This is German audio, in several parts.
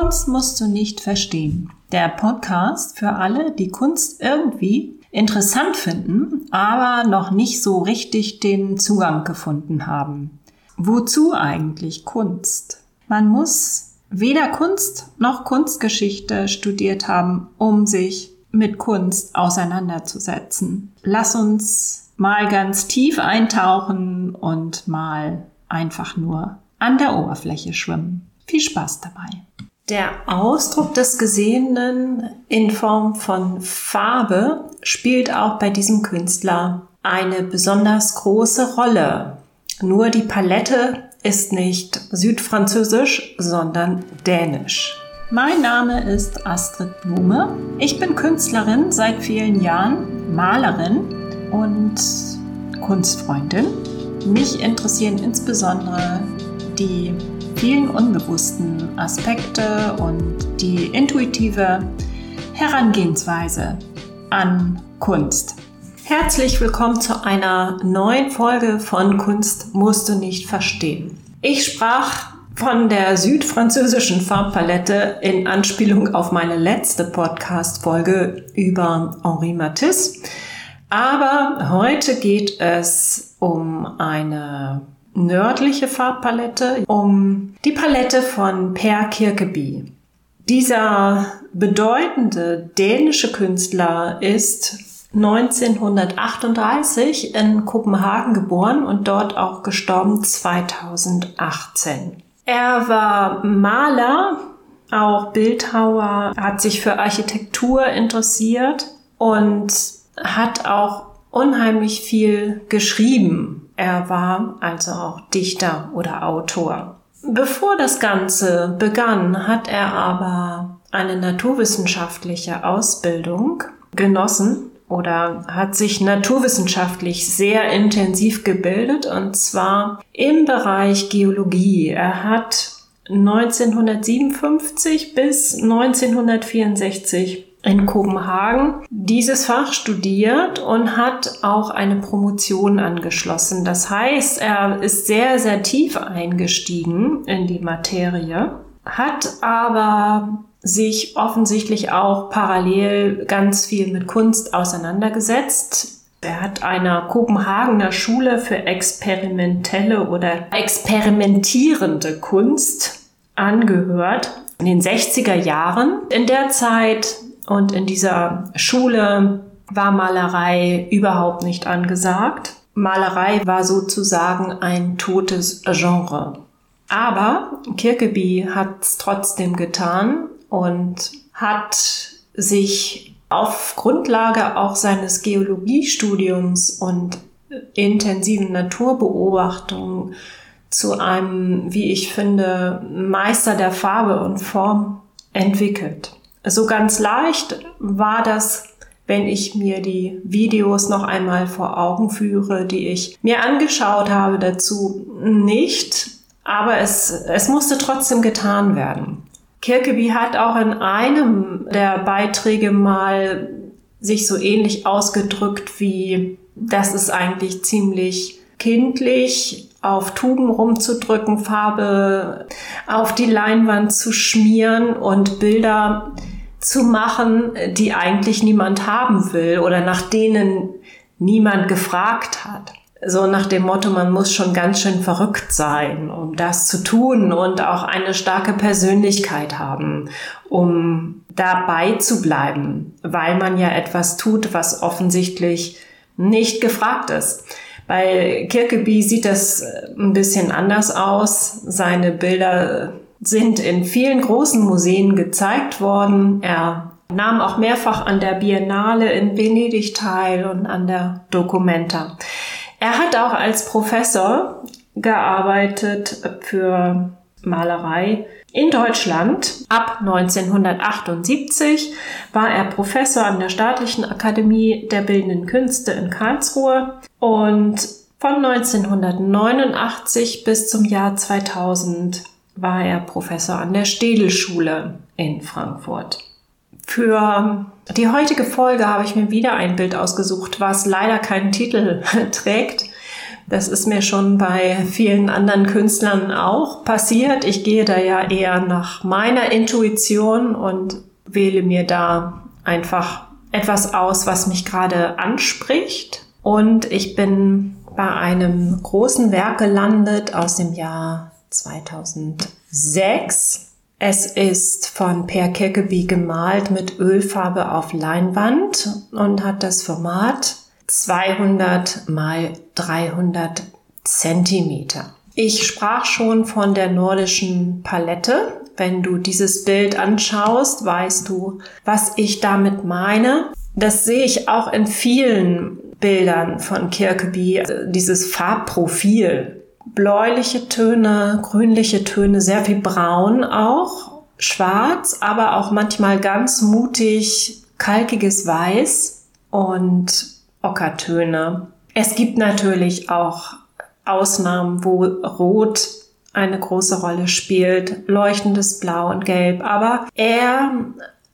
Kunst musst du nicht verstehen. Der Podcast für alle, die Kunst irgendwie interessant finden, aber noch nicht so richtig den Zugang gefunden haben. Wozu eigentlich Kunst? Man muss weder Kunst noch Kunstgeschichte studiert haben, um sich mit Kunst auseinanderzusetzen. Lass uns mal ganz tief eintauchen und mal einfach nur an der Oberfläche schwimmen. Viel Spaß dabei. Der Ausdruck des Gesehenen in Form von Farbe spielt auch bei diesem Künstler eine besonders große Rolle. Nur die Palette ist nicht südfranzösisch, sondern dänisch. Mein Name ist Astrid Blume. Ich bin Künstlerin seit vielen Jahren, Malerin und Kunstfreundin. Mich interessieren insbesondere die vielen unbewussten Aspekte und die intuitive Herangehensweise an Kunst. Herzlich willkommen zu einer neuen Folge von Kunst musst du nicht verstehen. Ich sprach von der südfranzösischen Farbpalette in Anspielung auf meine letzte Podcast-Folge über Henri Matisse. Aber heute geht es um eine nördliche Farbpalette um die Palette von Per Kirkeby. Dieser bedeutende dänische Künstler ist 1938 in Kopenhagen geboren und dort auch gestorben 2018. Er war Maler, auch Bildhauer, hat sich für Architektur interessiert und hat auch unheimlich viel geschrieben. Er war also auch Dichter oder Autor. Bevor das Ganze begann, hat er aber eine naturwissenschaftliche Ausbildung genossen oder hat sich naturwissenschaftlich sehr intensiv gebildet und zwar im Bereich Geologie. Er hat 1957 bis 1964 in Kopenhagen dieses Fach studiert und hat auch eine Promotion angeschlossen. Das heißt, er ist sehr, sehr tief eingestiegen in die Materie, hat aber sich offensichtlich auch parallel ganz viel mit Kunst auseinandergesetzt. Er hat einer Kopenhagener Schule für experimentelle oder experimentierende Kunst angehört in den 60er Jahren. In der Zeit und in dieser Schule war Malerei überhaupt nicht angesagt. Malerei war sozusagen ein totes Genre. Aber Kirkeby hat es trotzdem getan und hat sich auf Grundlage auch seines Geologiestudiums und intensiven Naturbeobachtungen zu einem, wie ich finde, Meister der Farbe und Form entwickelt. So ganz leicht war das, wenn ich mir die Videos noch einmal vor Augen führe, die ich mir angeschaut habe dazu, nicht. Aber es, es musste trotzdem getan werden. Kirkeby hat auch in einem der Beiträge mal sich so ähnlich ausgedrückt wie, das ist eigentlich ziemlich kindlich, auf Tuben rumzudrücken, Farbe auf die Leinwand zu schmieren und Bilder zu machen, die eigentlich niemand haben will oder nach denen niemand gefragt hat. So nach dem Motto, man muss schon ganz schön verrückt sein, um das zu tun und auch eine starke Persönlichkeit haben, um dabei zu bleiben, weil man ja etwas tut, was offensichtlich nicht gefragt ist. Bei Kirkeby sieht das ein bisschen anders aus. Seine Bilder sind in vielen großen Museen gezeigt worden. Er nahm auch mehrfach an der Biennale in Venedig teil und an der Documenta. Er hat auch als Professor gearbeitet für Malerei in Deutschland. Ab 1978 war er Professor an der Staatlichen Akademie der Bildenden Künste in Karlsruhe und von 1989 bis zum Jahr 2000 war er Professor an der Städelschule in Frankfurt. Für die heutige Folge habe ich mir wieder ein Bild ausgesucht, was leider keinen Titel trägt, Das ist mir schon bei vielen anderen Künstlern auch passiert. Ich gehe da ja eher nach meiner Intuition und wähle mir da einfach etwas aus, was mich gerade anspricht. Und ich bin bei einem großen Werk gelandet aus dem Jahr 2006. Es ist von Per Kirkeby gemalt mit Ölfarbe auf Leinwand und hat das Format 200 mal 300 Zentimeter. Ich sprach schon von der nordischen Palette. Wenn du dieses Bild anschaust, weißt du, was ich damit meine. Das sehe ich auch in vielen Bildern von Kirkeby, dieses Farbprofil bläuliche Töne, grünliche Töne, sehr viel braun auch, schwarz, aber auch manchmal ganz mutig kalkiges Weiß und Ockertöne. Es gibt natürlich auch Ausnahmen, wo Rot eine große Rolle spielt, leuchtendes Blau und Gelb, aber er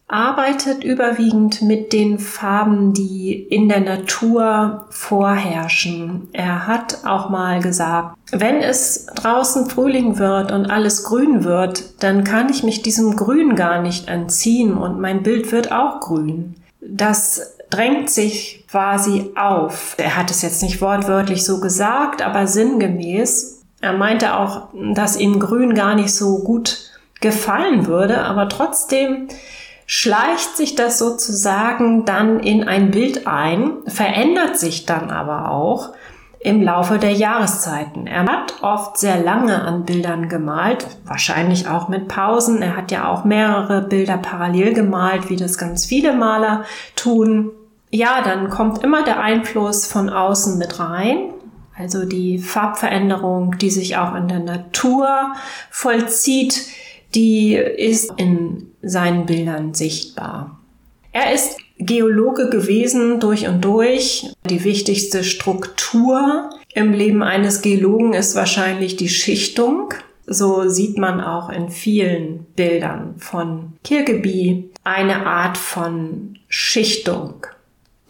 arbeitet überwiegend mit den Farben, die in der Natur vorherrschen. Er hat auch mal gesagt, wenn es draußen Frühling wird und alles grün wird, dann kann ich mich diesem Grün gar nicht entziehen und mein Bild wird auch grün. Das drängt sich quasi auf. Er hat es jetzt nicht wortwörtlich so gesagt, aber sinngemäß. Er meinte auch, dass ihm Grün gar nicht so gut gefallen würde, aber trotzdem schleicht sich das sozusagen dann in ein Bild ein, verändert sich dann aber auch im Laufe der Jahreszeiten. Er hat oft sehr lange an Bildern gemalt, wahrscheinlich auch mit Pausen. Er hat ja auch mehrere Bilder parallel gemalt, wie das ganz viele Maler tun. Ja, dann kommt immer der Einfluss von außen mit rein. Also die Farbveränderung, die sich auch in der Natur vollzieht, die ist in seinen Bildern sichtbar. Er ist Geologe gewesen durch und durch. Die wichtigste Struktur im Leben eines Geologen ist wahrscheinlich die Schichtung. So sieht man auch in vielen Bildern von Kirkeby eine Art von Schichtung,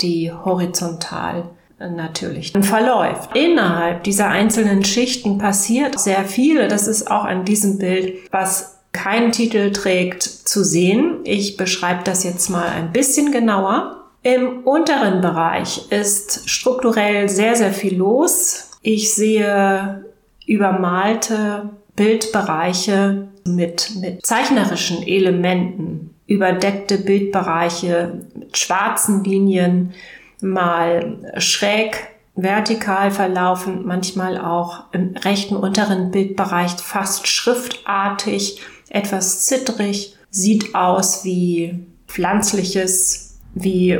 die horizontal natürlich verläuft. Innerhalb dieser einzelnen Schichten passiert sehr viel. Das ist auch an diesem Bild, was keinen Titel trägt, zu sehen. Ich beschreibe das jetzt mal ein bisschen genauer. Im unteren Bereich ist strukturell sehr, sehr viel los. Ich sehe übermalte Bildbereiche mit, mit zeichnerischen Elementen, überdeckte Bildbereiche mit schwarzen Linien, mal schräg vertikal verlaufend, manchmal auch im rechten unteren Bildbereich fast schriftartig etwas zittrig, sieht aus wie pflanzliches, wie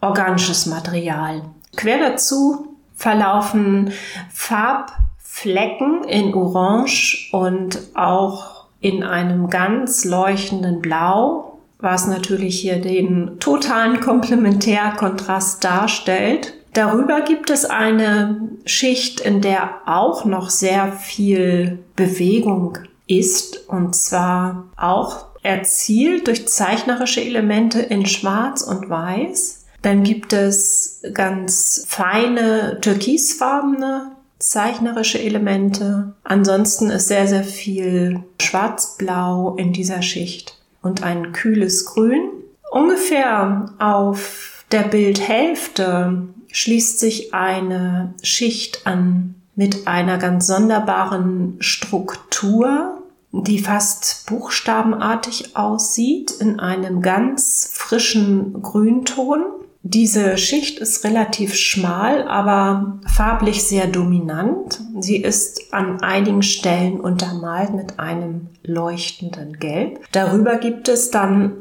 organisches Material. Quer dazu verlaufen Farbflecken in Orange und auch in einem ganz leuchtenden Blau, was natürlich hier den totalen Komplementärkontrast darstellt. Darüber gibt es eine Schicht, in der auch noch sehr viel Bewegung ist und zwar auch erzielt durch zeichnerische Elemente in Schwarz und Weiß. Dann gibt es ganz feine türkisfarbene zeichnerische Elemente. Ansonsten ist sehr, sehr viel schwarz-blau in dieser Schicht und ein kühles Grün. Ungefähr auf der Bildhälfte schließt sich eine Schicht an mit einer ganz sonderbaren Struktur, die fast buchstabenartig aussieht, in einem ganz frischen Grünton. Diese Schicht ist relativ schmal, aber farblich sehr dominant. Sie ist an einigen Stellen untermalt mit einem leuchtenden Gelb. Darüber gibt es dann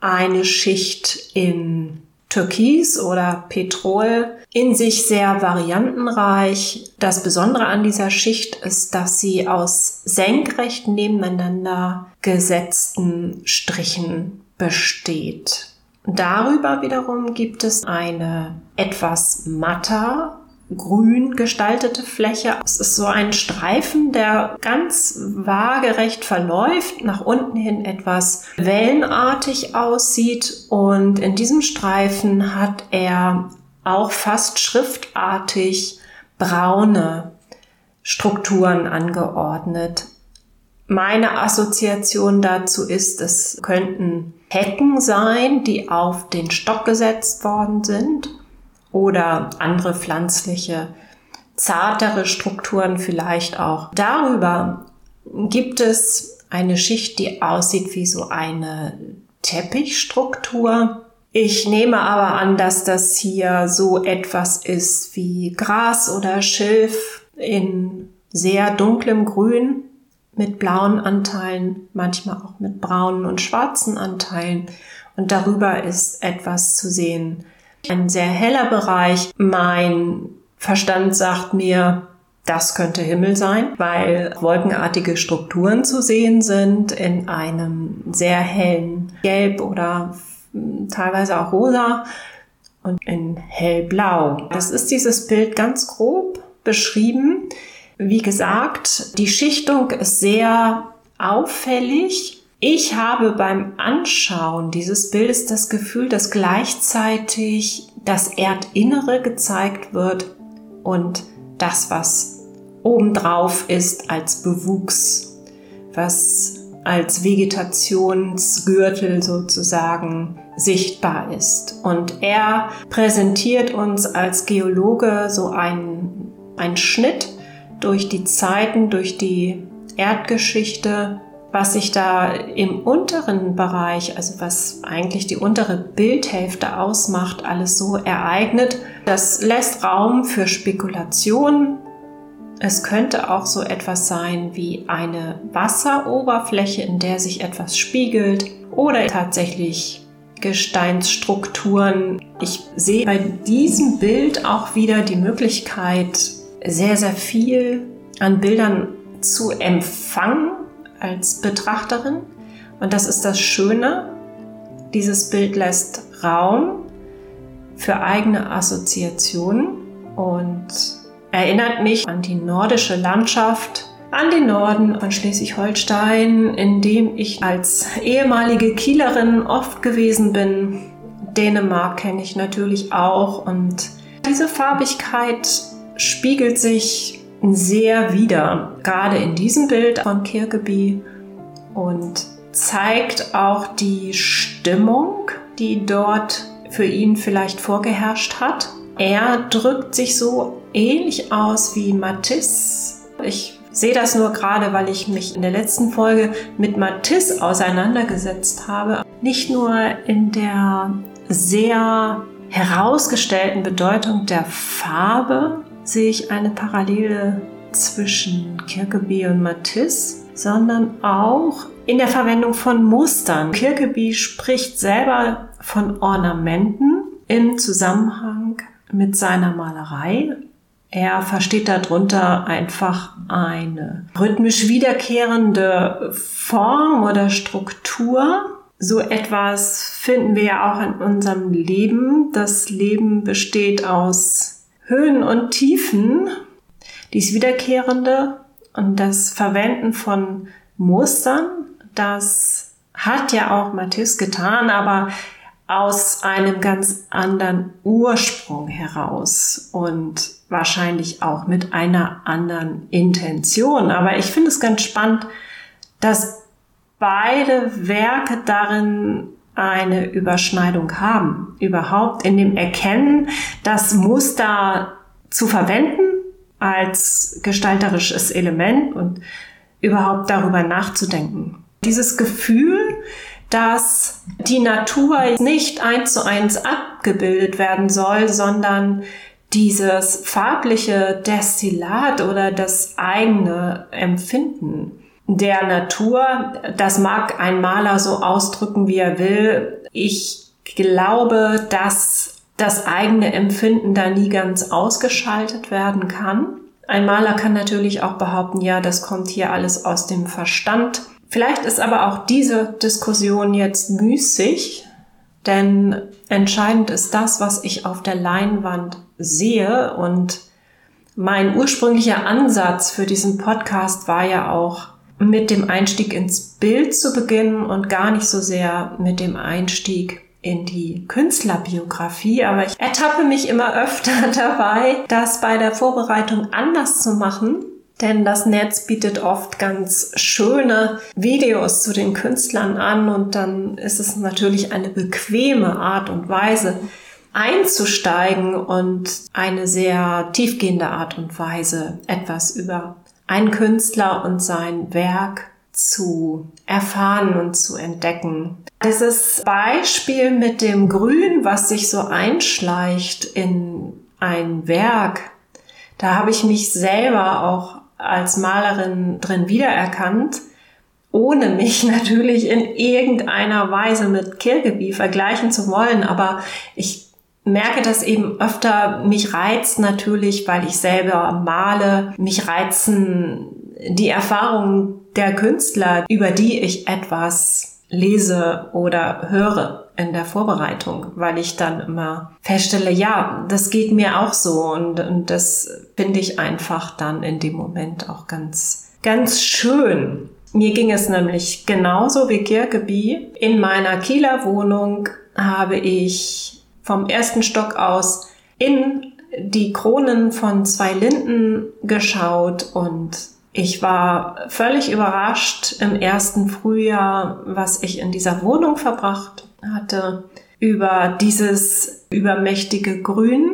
eine Schicht in Türkis oder Petrol in sich sehr variantenreich. Das Besondere an dieser Schicht ist, dass sie aus senkrecht nebeneinander gesetzten Strichen besteht. Darüber wiederum gibt es eine etwas matter grün gestaltete Fläche. Es ist so ein Streifen, der ganz waagerecht verläuft, nach unten hin etwas wellenartig aussieht und in diesem Streifen hat er auch fast schriftartig braune Strukturen angeordnet. Meine Assoziation dazu ist, es könnten Hecken sein, die auf den Stock gesetzt worden sind oder andere pflanzliche, zartere Strukturen vielleicht auch. Darüber gibt es eine Schicht, die aussieht wie so eine Teppichstruktur. Ich nehme aber an, dass das hier so etwas ist wie Gras oder Schilf in sehr dunklem Grün mit blauen Anteilen, manchmal auch mit braunen und schwarzen Anteilen. Und darüber ist etwas zu sehen. Ein sehr heller Bereich. Mein Verstand sagt mir, das könnte Himmel sein, weil wolkenartige Strukturen zu sehen sind in einem sehr hellen Gelb oder teilweise auch rosa und in hellblau. Das ist dieses Bild ganz grob beschrieben. Wie gesagt, die Schichtung ist sehr auffällig. Ich habe beim Anschauen dieses Bildes das Gefühl, dass gleichzeitig das Erdinnere gezeigt wird und das, was obendrauf ist als Bewuchs, was als Vegetationsgürtel sozusagen sichtbar ist. Und er präsentiert uns als Geologe so einen, einen Schnitt durch die Zeiten, durch die Erdgeschichte, was sich da im unteren Bereich, also was eigentlich die untere Bildhälfte ausmacht, alles so ereignet. Das lässt Raum für Spekulationen. Es könnte auch so etwas sein wie eine Wasseroberfläche, in der sich etwas spiegelt oder tatsächlich Gesteinsstrukturen. Ich sehe bei diesem Bild auch wieder die Möglichkeit, sehr, sehr viel an Bildern zu empfangen als Betrachterin. Und das ist das Schöne. Dieses Bild lässt Raum für eigene Assoziationen und erinnert mich an die nordische Landschaft, an den Norden von Schleswig-Holstein, in dem ich als ehemalige Kielerin oft gewesen bin. Dänemark kenne ich natürlich auch und diese Farbigkeit spiegelt sich sehr wider, gerade in diesem Bild von Kirkeby und zeigt auch die Stimmung, die dort für ihn vielleicht vorgeherrscht hat. Er drückt sich so ähnlich aus wie Matisse. Ich sehe das nur gerade, weil ich mich in der letzten Folge mit Matisse auseinandergesetzt habe. Nicht nur in der sehr herausgestellten Bedeutung der Farbe, sehe ich eine Parallele zwischen Kirkeby und Matisse, sondern auch in der Verwendung von Mustern. Kirkeby spricht selber von Ornamenten im Zusammenhang mit seiner Malerei. Er versteht darunter einfach eine rhythmisch wiederkehrende Form oder Struktur. So etwas finden wir ja auch in unserem Leben. Das Leben besteht aus Höhen und Tiefen, dies Wiederkehrende und das Verwenden von Mustern, das hat ja auch Matisse getan, aber aus einem ganz anderen Ursprung heraus und wahrscheinlich auch mit einer anderen Intention. Aber ich finde es ganz spannend, dass beide Werke darin eine Überschneidung haben. Überhaupt in dem Erkennen, das Muster zu verwenden als gestalterisches Element und überhaupt darüber nachzudenken. Dieses Gefühl, dass die Natur nicht eins zu eins abgebildet werden soll, sondern dieses farbliche Destillat oder das eigene Empfinden der Natur. Das mag ein Maler so ausdrücken, wie er will. Ich glaube, dass das eigene Empfinden da nie ganz ausgeschaltet werden kann. Ein Maler kann natürlich auch behaupten, ja, das kommt hier alles aus dem Verstand. Vielleicht ist aber auch diese Diskussion jetzt müßig, denn entscheidend ist das, was ich auf der Leinwand sehe und mein ursprünglicher Ansatz für diesen Podcast war ja auch, mit dem Einstieg ins Bild zu beginnen und gar nicht so sehr mit dem Einstieg in die Künstlerbiografie, aber ich ertappe mich immer öfter dabei, das bei der Vorbereitung anders zu machen. denn das Netz bietet oft ganz schöne Videos zu den Künstlern an und dann ist es natürlich eine bequeme Art und Weise einzusteigen und eine sehr tiefgehende Art und Weise etwas über einen Künstler und sein Werk zu erfahren und zu entdecken. Dieses Beispiel mit dem Grün, was sich so einschleicht in ein Werk, da habe ich mich selber auch als Malerin drin wiedererkannt, ohne mich natürlich in irgendeiner Weise mit Kirkeby vergleichen zu wollen. Aber ich merke das eben öfter, mich reizt natürlich, weil ich selber male, mich reizen die Erfahrungen der Künstler, über die ich etwas lese oder höre in der Vorbereitung, weil ich dann immer feststelle, ja, das geht mir auch so und, und das finde ich einfach dann in dem Moment auch ganz, ganz schön. Mir ging es nämlich genauso wie Kirkeby. In meiner Kieler Wohnung habe ich vom ersten Stock aus in die Kronen von zwei Linden geschaut und ich war völlig überrascht im ersten Frühjahr, was ich in dieser Wohnung verbracht hatte, über dieses übermächtige Grün,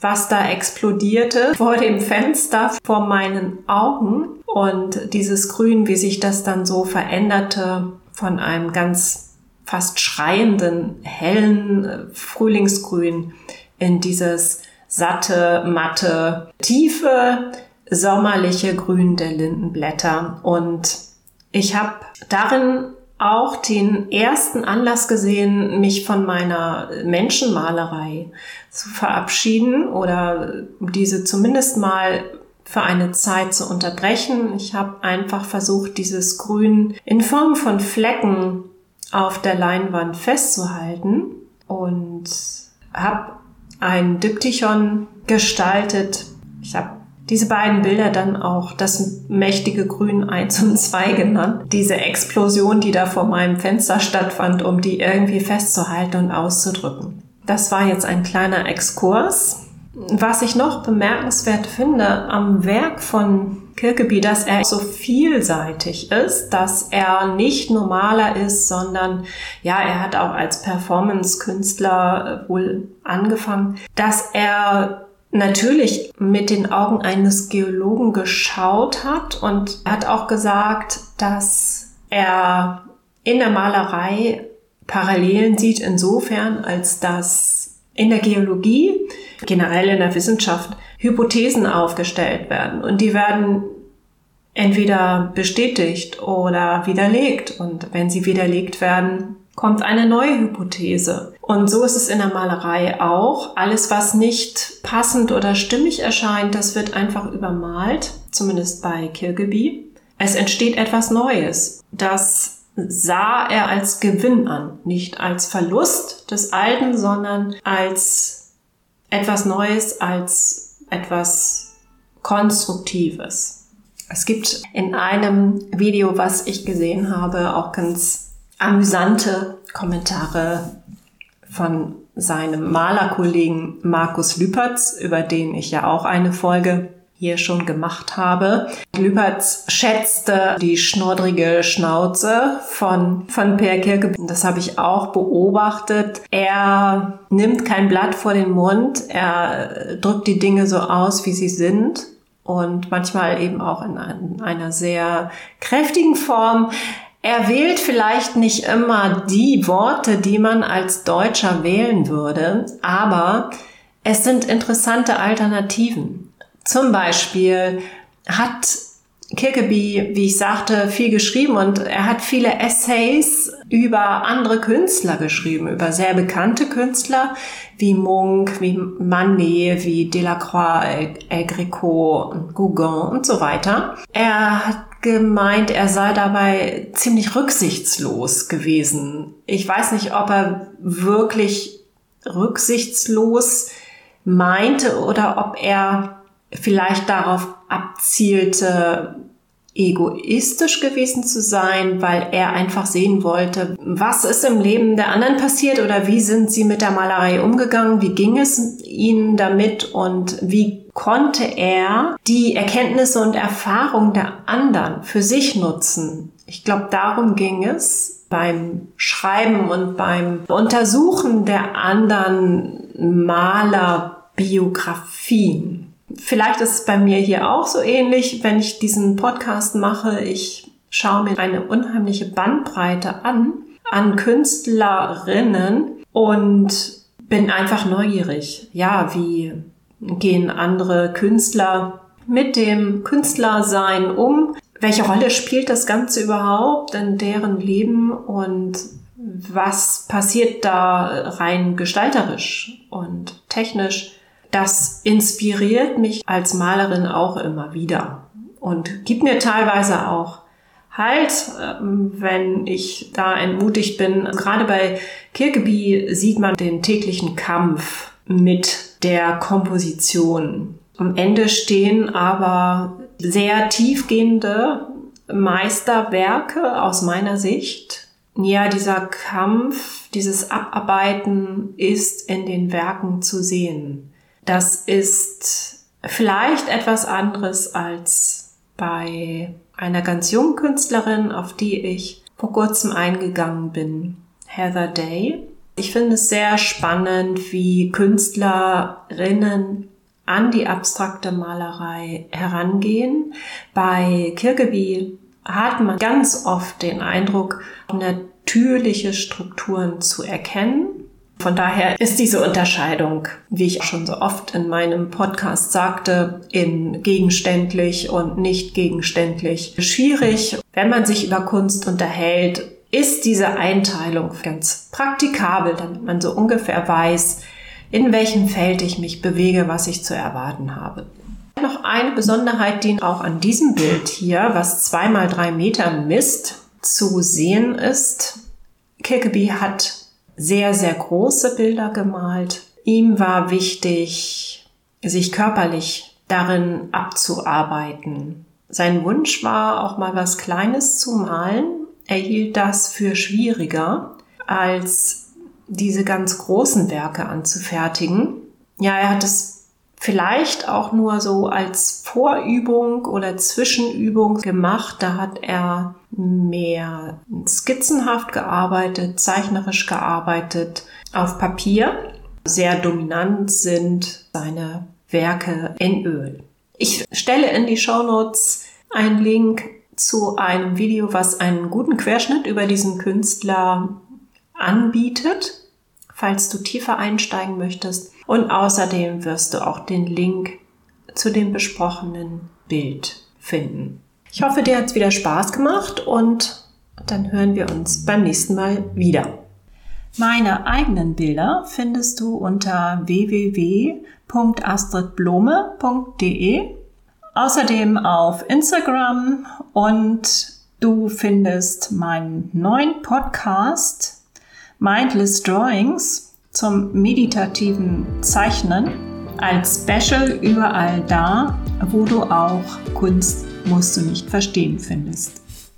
was da explodierte vor dem Fenster vor meinen Augen. Und dieses Grün, wie sich das dann so veränderte von einem ganz fast schreienden, hellen Frühlingsgrün in dieses satte, matte, tiefe, sommerliche Grün der Lindenblätter. Und ich habe darin auch den ersten Anlass gesehen, mich von meiner Menschenmalerei zu verabschieden oder diese zumindest mal für eine Zeit zu unterbrechen. Ich habe einfach versucht, dieses Grün in Form von Flecken auf der Leinwand festzuhalten und habe ein Diptychon gestaltet. Ich habe diese beiden Bilder dann auch das mächtige Grün 1 und 2 genannt. Diese Explosion, die da vor meinem Fenster stattfand, um die irgendwie festzuhalten und auszudrücken. Das war jetzt ein kleiner Exkurs. Was ich noch bemerkenswert finde am Werk von Kirkeby, dass er so vielseitig ist, dass er nicht normaler ist, sondern ja, er hat auch als Performance-Künstler wohl angefangen, dass er natürlich mit den Augen eines Geologen geschaut hat und hat auch gesagt, dass er in der Malerei Parallelen sieht insofern, als dass in der Geologie, generell in der Wissenschaft, Hypothesen aufgestellt werden und die werden entweder bestätigt oder widerlegt und wenn sie widerlegt werden, kommt eine neue Hypothese. Und so ist es in der Malerei auch. Alles, was nicht passend oder stimmig erscheint, das wird einfach übermalt, zumindest bei Kirkeby. Es entsteht etwas Neues. Das sah er als Gewinn an, nicht als Verlust des Alten, sondern als etwas Neues, als etwas Konstruktives. Es gibt in einem Video, was ich gesehen habe, auch ganz amüsante Kommentare von seinem Malerkollegen Markus Lüpertz, über den ich ja auch eine Folge hier schon gemacht habe. Lüpertz schätzte die schnordrige Schnauze von, von Per Kirke. Das habe ich auch beobachtet. Er nimmt kein Blatt vor den Mund. Er drückt die Dinge so aus, wie sie sind. Und manchmal eben auch in einer sehr kräftigen Form. Er wählt vielleicht nicht immer die Worte, die man als Deutscher wählen würde, aber es sind interessante Alternativen. Zum Beispiel hat Kirkeby, wie ich sagte, viel geschrieben und er hat viele Essays über andere Künstler geschrieben, über sehr bekannte Künstler wie Munch, wie Manet, wie Delacroix, El Greco, Gauguin und so weiter. Er hat gemeint, er sei dabei ziemlich rücksichtslos gewesen. Ich weiß nicht, ob er wirklich rücksichtslos meinte oder ob er vielleicht darauf abzielte, egoistisch gewesen zu sein, weil er einfach sehen wollte, was ist im Leben der anderen passiert oder wie sind sie mit der Malerei umgegangen, wie ging es ihnen damit und wie konnte er die Erkenntnisse und Erfahrungen der anderen für sich nutzen. Ich glaube, darum ging es beim Schreiben und beim Untersuchen der anderen Malerbiografien. Vielleicht ist es bei mir hier auch so ähnlich, wenn ich diesen Podcast mache. Ich schaue mir eine unheimliche Bandbreite an, an Künstlerinnen und bin einfach neugierig. Ja, wie gehen andere Künstler mit dem Künstlersein um? Welche Rolle spielt das Ganze überhaupt in deren Leben und was passiert da rein gestalterisch und technisch? Das inspiriert mich als Malerin auch immer wieder und gibt mir teilweise auch Halt, ähm, wenn ich da entmutigt bin. Gerade bei Kirkeby sieht man den täglichen Kampf mit der Komposition. Am Ende stehen aber sehr tiefgehende Meisterwerke aus meiner Sicht. Ja, dieser Kampf, dieses Abarbeiten ist in den Werken zu sehen. Das ist vielleicht etwas anderes als bei einer ganz jungen Künstlerin, auf die ich vor kurzem eingegangen bin, Heather Day. Ich finde es sehr spannend, wie Künstlerinnen an die abstrakte Malerei herangehen. Bei Kirkeby hat man ganz oft den Eindruck, natürliche Strukturen zu erkennen von daher ist diese Unterscheidung, wie ich schon so oft in meinem Podcast sagte, in gegenständlich und nicht gegenständlich schwierig. Wenn man sich über Kunst unterhält, ist diese Einteilung ganz praktikabel, damit man so ungefähr weiß, in welchem Feld ich mich bewege, was ich zu erwarten habe. Noch eine Besonderheit, die auch an diesem Bild hier, was zweimal drei Meter misst, zu sehen ist. Kirkeby hat sehr, sehr große Bilder gemalt. Ihm war wichtig, sich körperlich darin abzuarbeiten. Sein Wunsch war auch mal was Kleines zu malen. Er hielt das für schwieriger, als diese ganz großen Werke anzufertigen. Ja, er hat es vielleicht auch nur so als Vorübung oder Zwischenübung gemacht. Da hat er mehr skizzenhaft gearbeitet, zeichnerisch gearbeitet auf Papier. Sehr dominant sind seine Werke in Öl. Ich stelle in die Show Notes einen Link zu einem Video, was einen guten Querschnitt über diesen Künstler anbietet, falls du tiefer einsteigen möchtest. Und außerdem wirst du auch den Link zu dem besprochenen Bild finden. Ich hoffe, dir hat es wieder Spaß gemacht und dann hören wir uns beim nächsten Mal wieder. Meine eigenen Bilder findest du unter www.astridblome.de, außerdem auf Instagram und du findest meinen neuen Podcast Mindless Drawings zum meditativen Zeichnen als Special überall da, wo du auch Kunst musst du nicht verstehen findest.